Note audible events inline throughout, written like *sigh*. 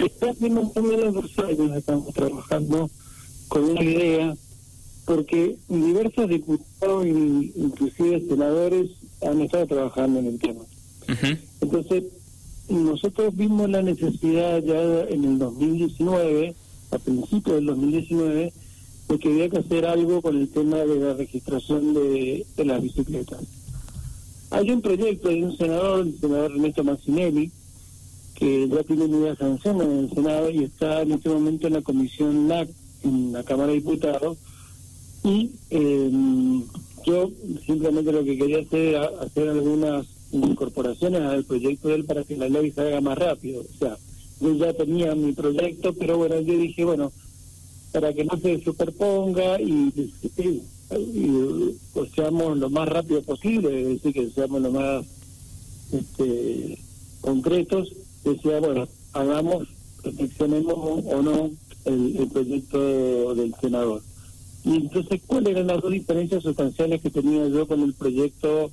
hace más o menos dos años estamos trabajando con una idea, porque diversos diputados, inclusive senadores, han estado trabajando en el tema. Entonces, nosotros vimos la necesidad ya en el 2019, a principios del 2019, de que había que hacer algo con el tema de la registración de, de las bicicletas. Hay un proyecto de un senador, el senador Ernesto Mancinelli, que ya tiene una sanción en el Senado y está en este momento en la comisión NAC, en la Cámara de Diputados, y em, yo simplemente lo que quería hacer era hacer algunas incorporaciones al proyecto de él para que la ley se haga más rápido. O sea, yo ya tenía mi proyecto, pero bueno, yo dije, bueno, para que no se superponga y, seamos lo más rápido posible, es decir, que seamos lo más este, concretos, decía, bueno, hagamos, reflexionemos o no el, proyecto del senador. Y entonces, ¿cuáles eran las dos diferencias sustanciales que tenía yo con el proyecto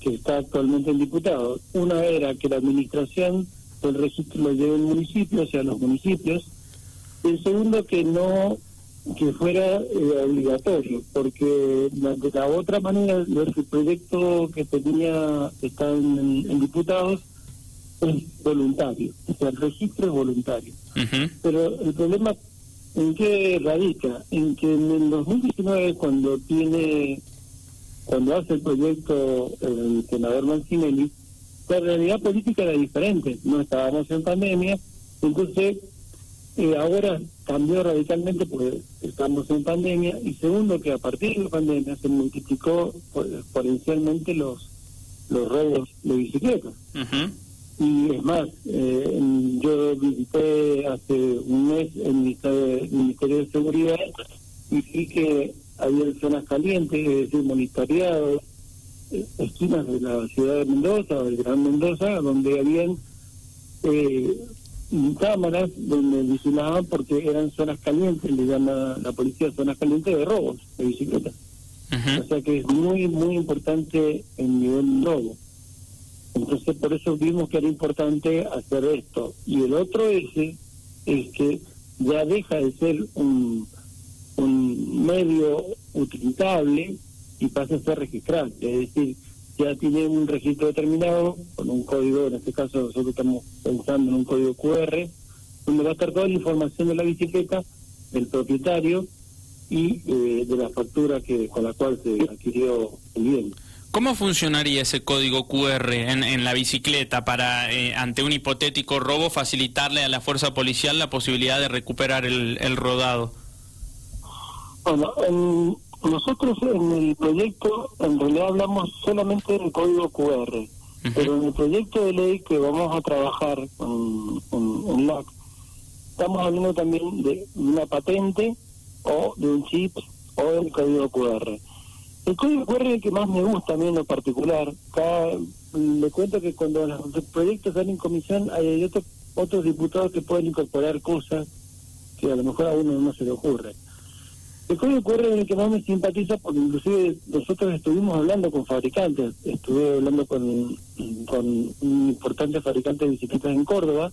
que está actualmente en diputado? Una era que la administración del registro lo lleve el municipio, o sea, los municipios. Y el segundo, que no que fuera eh, obligatorio, porque de la otra manera, el proyecto que tenía, está en diputados, es voluntario, o sea, el registro es voluntario. Pero el problema en qué radica, en que en el 2019 cuando tiene, cuando hace el proyecto el senador Mancinelli, la realidad política era diferente, no estábamos en pandemia, entonces eh, ahora cambió radicalmente porque estamos en pandemia y segundo que a partir de la pandemia se multiplicó exponencialmente los los robos de bicicletas. Y es más, eh, yo visité hace un mes el Ministerio de Seguridad y vi que había zonas calientes, es decir, monitoreados, eh, esquinas de la ciudad de Mendoza, del Gran Mendoza, donde habían eh, cámaras donde vigilaban porque eran zonas calientes, le llama la policía zonas calientes de robos de bicicletas. O sea que es muy, muy importante el nivel robo. Entonces por eso vimos que era importante hacer esto. Y el otro eje es que ya deja de ser un, medio utilizable y pasa a ser registrable. Es decir, ya tiene un registro determinado con un código, en este caso nosotros estamos pensando en un código QR, donde va a estar toda la información de la bicicleta, del propietario y eh, de la factura que con la cual se adquirió el bien. ¿Cómo funcionaría ese código QR en, la bicicleta para, eh, ante un hipotético robo, facilitarle a la fuerza policial la posibilidad de recuperar el, rodado? Bueno, nosotros en el proyecto en realidad hablamos solamente del código QR, pero en el proyecto de ley que vamos a trabajar con, con, LAC, estamos hablando también de una patente o de un chip o del código QR. El código QR es el que más me gusta a mí en lo particular. le cuento que cuando los proyectos salen en comisión hay otros, otros diputados que pueden incorporar cosas que a lo mejor a uno no se le ocurre. El código QR es el que más me simpatiza porque inclusive nosotros estuvimos hablando con fabricantes. Estuve hablando con, con un importante fabricante de bicicletas en Córdoba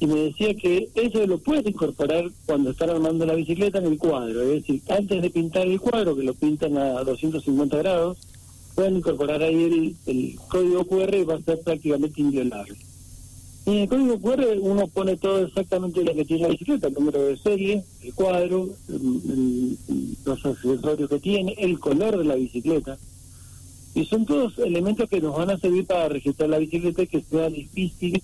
y me decía que eso lo puede incorporar cuando están armando la bicicleta en el cuadro, es decir, antes de pintar el cuadro, que lo pintan a 250 grados, pueden incorporar ahí el, código QR y va a ser prácticamente inviolable. Y en el código QR uno pone todo exactamente lo que tiene la bicicleta, el número de serie, el cuadro, los accesorios que tiene, el color de la bicicleta. Y son todos elementos que nos van a servir para registrar la bicicleta y que sea difícil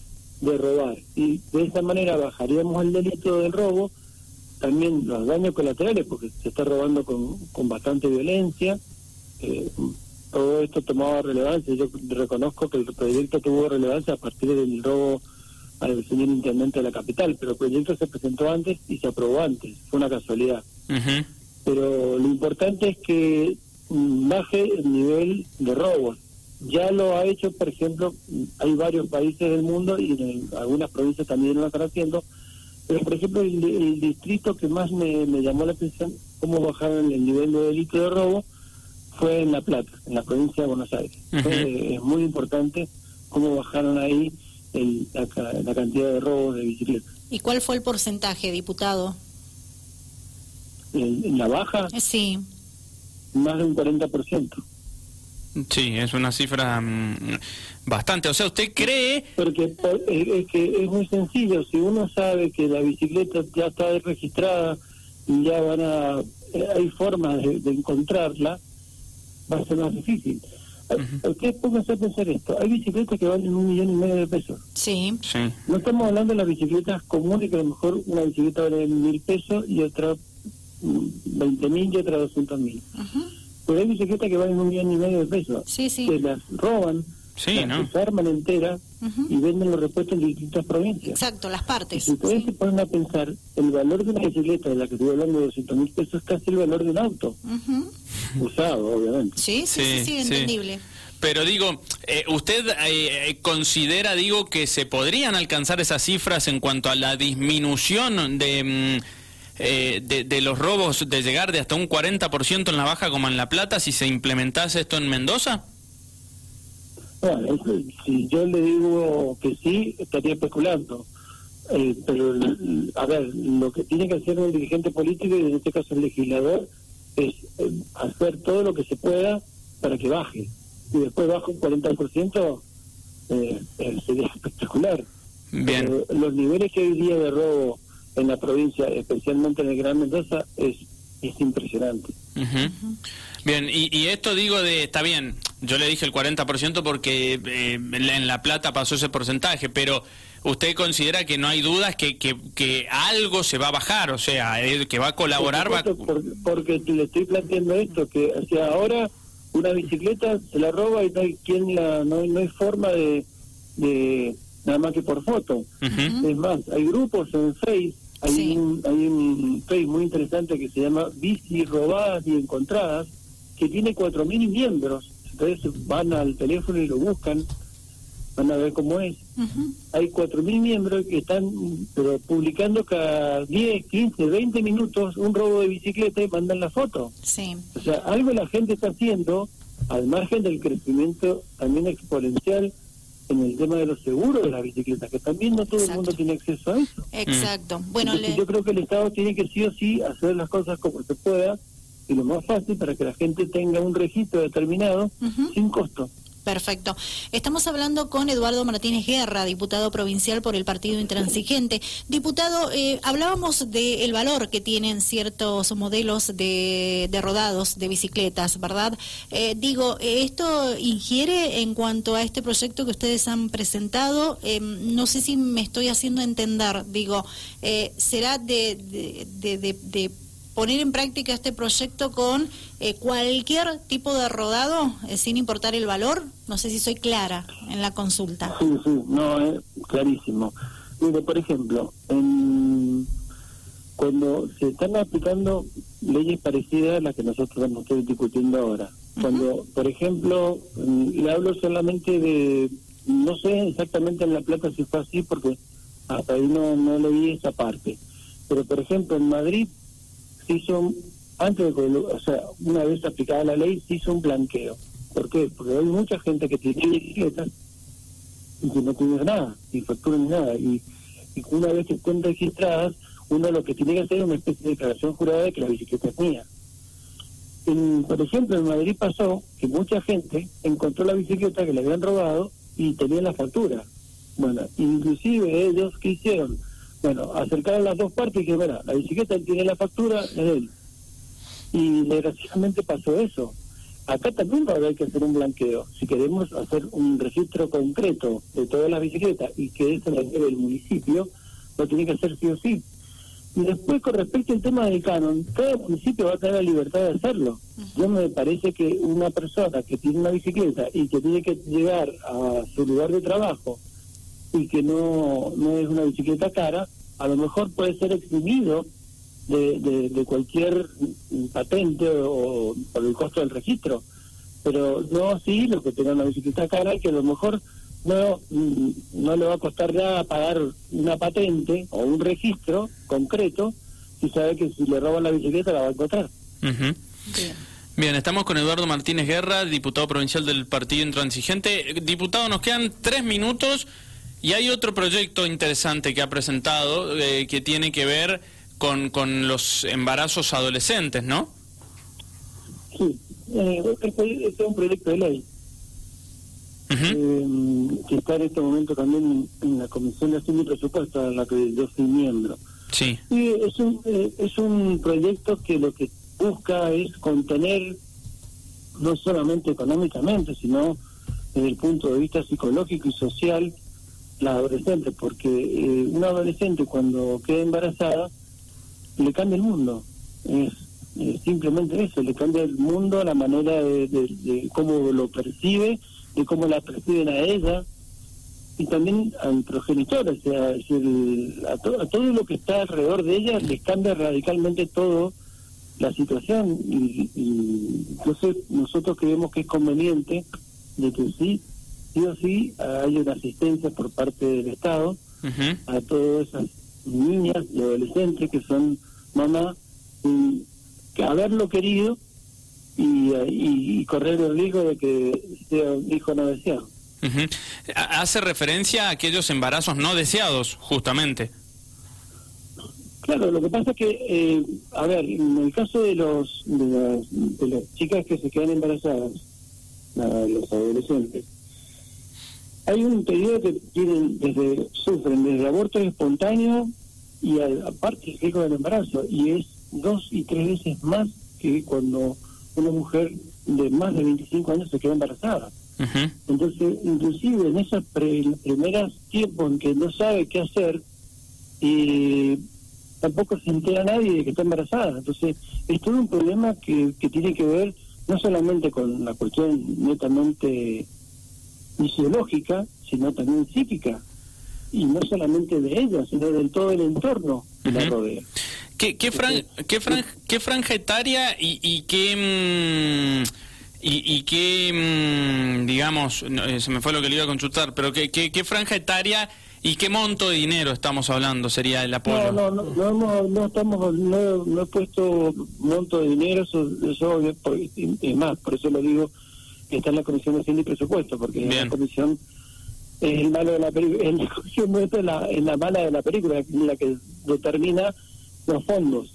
de robar. Y de esa manera bajaríamos el delito del robo, también los daños colaterales, porque se está robando con, con bastante violencia. Eh, todo esto tomaba relevancia. Yo reconozco que el proyecto tuvo relevancia a partir del robo al señor intendente de la capital, pero el proyecto se presentó antes y se aprobó antes. Fue una casualidad. Pero lo importante es que baje el nivel de robos ya lo ha hecho, por ejemplo, hay varios países del mundo y en algunas provincias también lo están haciendo, pero por ejemplo el, distrito que más me, llamó la atención cómo bajaron el nivel de delito de robo fue en La Plata, en la provincia de Buenos Aires. es muy importante cómo bajaron ahí el, la, cantidad de robos de bicicletas. ¿Y cuál fue el porcentaje, diputado? ¿En, la baja? Eh, sí. Más de un 40%. Sí, es una cifra mm, bastante. O sea, ¿usted cree...? Porque es que es muy sencillo. Si uno sabe que la bicicleta ya está registrada y ya van a... Eh, hay formas de encontrarla, va a ser más difícil. Ustedes pónganse a pensar esto. Hay bicicletas que valen un millón y medio de pesos. Sí. sí. No estamos hablando de las bicicletas comunes, que a lo mejor una bicicleta vale mil pesos y otra mm, veinte mil y otra doscientos mil. Pero hay bicicletas que valen un millón y medio de pesos. Sí, sí. Que las roban, sí, ¿no? se arman enteras y venden los repuestos en distintas provincias. Exacto, las partes. Si ustedes se ponen a pensar, el valor de una bicicleta de la que estoy hablando de doscientos mil pesos es casi el valor de un auto usado, obviamente. Sí, sí, sí, entendible. Pero digo, eh, ¿usted eh, eh, considera, digo, que se podrían alcanzar esas cifras en cuanto a la disminución de, mm, de, de, los robos, de llegar de hasta un 40% en la Baja como en La Plata, si se implementase esto en Mendoza? Bueno, si yo le digo que sí, estaría especulando. pero, a ver, lo que tiene que hacer un dirigente político, y en este caso el legislador, es eh, hacer todo lo que se pueda para que baje. Y después baja un 40%, eh, eh, sería *laughs* espectacular. Bien. los niveles que hoy día de robo en la provincia, especialmente en el Gran Mendoza, es, es impresionante. Bien, y, esto digo de, está bien, yo le dije el 40% porque eh, en La Plata pasó ese porcentaje, pero usted considera que no hay dudas que, que, algo se va a bajar, o sea, que va a colaborar. porque, le estoy planteando esto, que hacia ahora una bicicleta se la roba y no hay quien la, no, no hay forma de, de nada más que por foto. Es más, hay grupos en Face, hay, un, hay un Face muy interesante que se llama Bici robadas y encontradas, que tiene 4.000 miembros. Entonces van al teléfono y lo buscan van a ver cómo es. Hay 4.000 miembros que están pero publicando cada 10, 15, 20 minutos un robo de bicicleta y mandan la foto. Sí. O sea, algo la gente está haciendo, al margen del crecimiento también exponencial en el tema de los seguros de las bicicletas, que también no todo el mundo tiene acceso a eso. Exacto. Bueno, yo creo que el Estado tiene que sí o sí hacer las cosas como se pueda y lo más fácil para que la gente tenga un registro determinado sin costo. Perfecto. Estamos hablando con Eduardo Martínez Guerra, diputado provincial por el Partido Intransigente. Diputado, eh, hablábamos del valor que tienen ciertos modelos de, rodados de bicicletas, ¿verdad? Eh, digo, ¿esto ingiere en cuanto a este proyecto que ustedes han presentado? Eh, no sé si me estoy haciendo entender. Digo, ¿será de, de, de, de poner en práctica este proyecto con eh, cualquier tipo de rodado, eh, sin importar el valor? No sé si soy clara en la consulta. Sí, sí, no, es clarísimo. Mire, por ejemplo, cuando se están aplicando leyes parecidas a las que nosotros estamos discutiendo ahora, cuando, por ejemplo, mm, le hablo solamente de, no sé exactamente en La Plata si fue así porque hasta ahí no, no leí esa parte, pero por ejemplo en Madrid se hizo, antes de o sea, una vez aplicada la ley, se hizo un blanqueo. ¿Por qué? Porque hay mucha gente que tiene bicicletas y que no tiene nada, ni factura ni nada. Y, una vez que estén registradas, uno lo que tiene que hacer es una especie de declaración jurada de que la bicicleta es mía. por ejemplo, en Madrid pasó que mucha gente encontró la bicicleta que le habían robado y tenía la factura. Bueno, inclusive ellos, ¿qué hicieron? Bueno, acercaron las dos partes y que, mira, la bicicleta tiene la factura, es él. Y desgraciadamente pasó eso. Acá también va a haber que hacer un blanqueo. Si queremos hacer un registro concreto de todas las bicicletas y que eso lo lleve el municipio, lo tiene que hacer sí o sí. Y después, con respecto al tema del canon, cada municipio va a tener la libertad de hacerlo. Yo me parece que una persona que tiene una bicicleta y que tiene que llegar a su lugar de trabajo y que no, no es una bicicleta cara, a lo mejor puede ser eximido de, de, cualquier patente o por el costo del registro. Pero no así lo que tenga una bicicleta cara y que a lo mejor no, no le va a costar nada pagar una patente o un registro concreto si sabe que si le roban la bicicleta la va a encontrar. Bien, estamos con Eduardo Martínez Guerra, diputado provincial del Partido Intransigente. Diputado, nos quedan tres minutos Y hay otro proyecto interesante que ha presentado eh, que tiene que ver con, con los embarazos adolescentes, ¿no? Sí, eh, este, es un proyecto de ley eh, que está en este momento también en la Comisión de Hacienda y Presupuesto, en la que yo soy miembro. Sí. Y es un, eh, es un proyecto que lo que busca es contener, no solamente económicamente, sino desde el punto de vista psicológico y social, la adolescente, porque eh, una adolescente cuando queda embarazada le cambia el mundo. Es, simplemente eso, le cambia el mundo, la manera de, de cómo lo percibe, de cómo la perciben a ella, y también al progenitor, o sea, a, todo lo que está alrededor de ella les cambia radicalmente todo la situación y, entonces nosotros creemos que es conveniente de que sí, sí o sí haya una asistencia por parte del Estado a todas esas niñas y adolescentes que son mamá que haberlo querido y, y correr el riesgo de que sea un hijo no deseado. Hace referencia a aquellos embarazos no deseados, justamente. Claro, lo que pasa es que, eh, a ver, en el caso de los de las, chicas que se quedan embarazadas, los adolescentes, hay un periodo que tienen desde sufren desde aborto espontáneo y aparte el riesgo del embarazo y es dos y tres veces más que cuando una mujer de más de 25 años se queda embarazada. Entonces, inclusive en esos primeros tiempos en que no sabe qué hacer, y tampoco se entera nadie de que está embarazada. Entonces, es todo un problema que, que tiene que ver no solamente con la cuestión netamente fisiológica, sino también psíquica. Y no solamente de ella, sino de todo el entorno que la rodea. ¿Qué, qué, qué, qué franja etaria y, y qué... Mm, y, y qué, mm, digamos, eh, se me fue lo que le iba a consultar, pero qué, qué, franja etaria y qué monto de dinero estamos hablando sería el apoyo? No, no, no, no, estamos, no, he puesto monto de dinero, eso, eso es más, por eso lo digo que está en la Comisión de Hacienda y Presupuesto, porque la Comisión es el malo de la película, *laughs* la Comisión nuestra es la, la mala de la película, la que determina los fondos.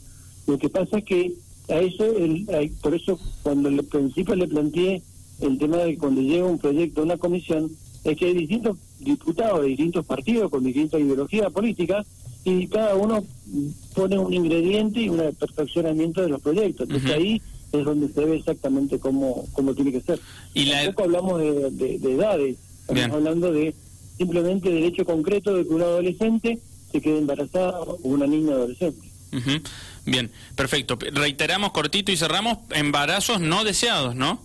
Lo que pasa es que a eso, el, por eso cuando al principio le planteé el tema de que cuando llega un proyecto a una comisión, es que hay distintos diputados de distintos partidos con distintas ideologías políticas y cada uno pone un ingrediente y un perfeccionamiento de los proyectos. Entonces ahí es donde se ve exactamente cómo, cómo tiene que ser. Y Tampoco hablamos de, edades, estamos hablando de simplemente del hecho concreto de que un adolescente se quede embarazada o una niña adolescente. Bien, perfecto. Reiteramos cortito y cerramos embarazos no deseados, ¿no?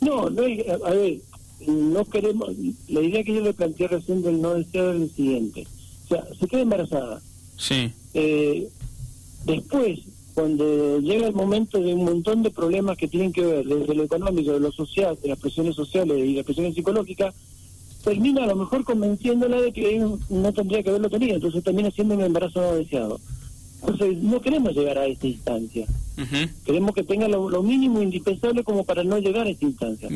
No, no a ver, no queremos, la idea que yo le planteé recién del no deseado es el siguiente. O sea, se queda embarazada. Sí. Eh, después, cuando llega el momento de un montón de problemas que tienen que ver desde lo económico, de lo social, de las presiones sociales y las presiones psicológicas, termina a lo mejor convenciéndola de que no tendría que haberlo tenido, entonces termina siendo un embarazo no deseado. Entonces, no queremos llegar a esta instancia. Queremos que tenga lo, lo, mínimo indispensable como para no llegar a esta instancia.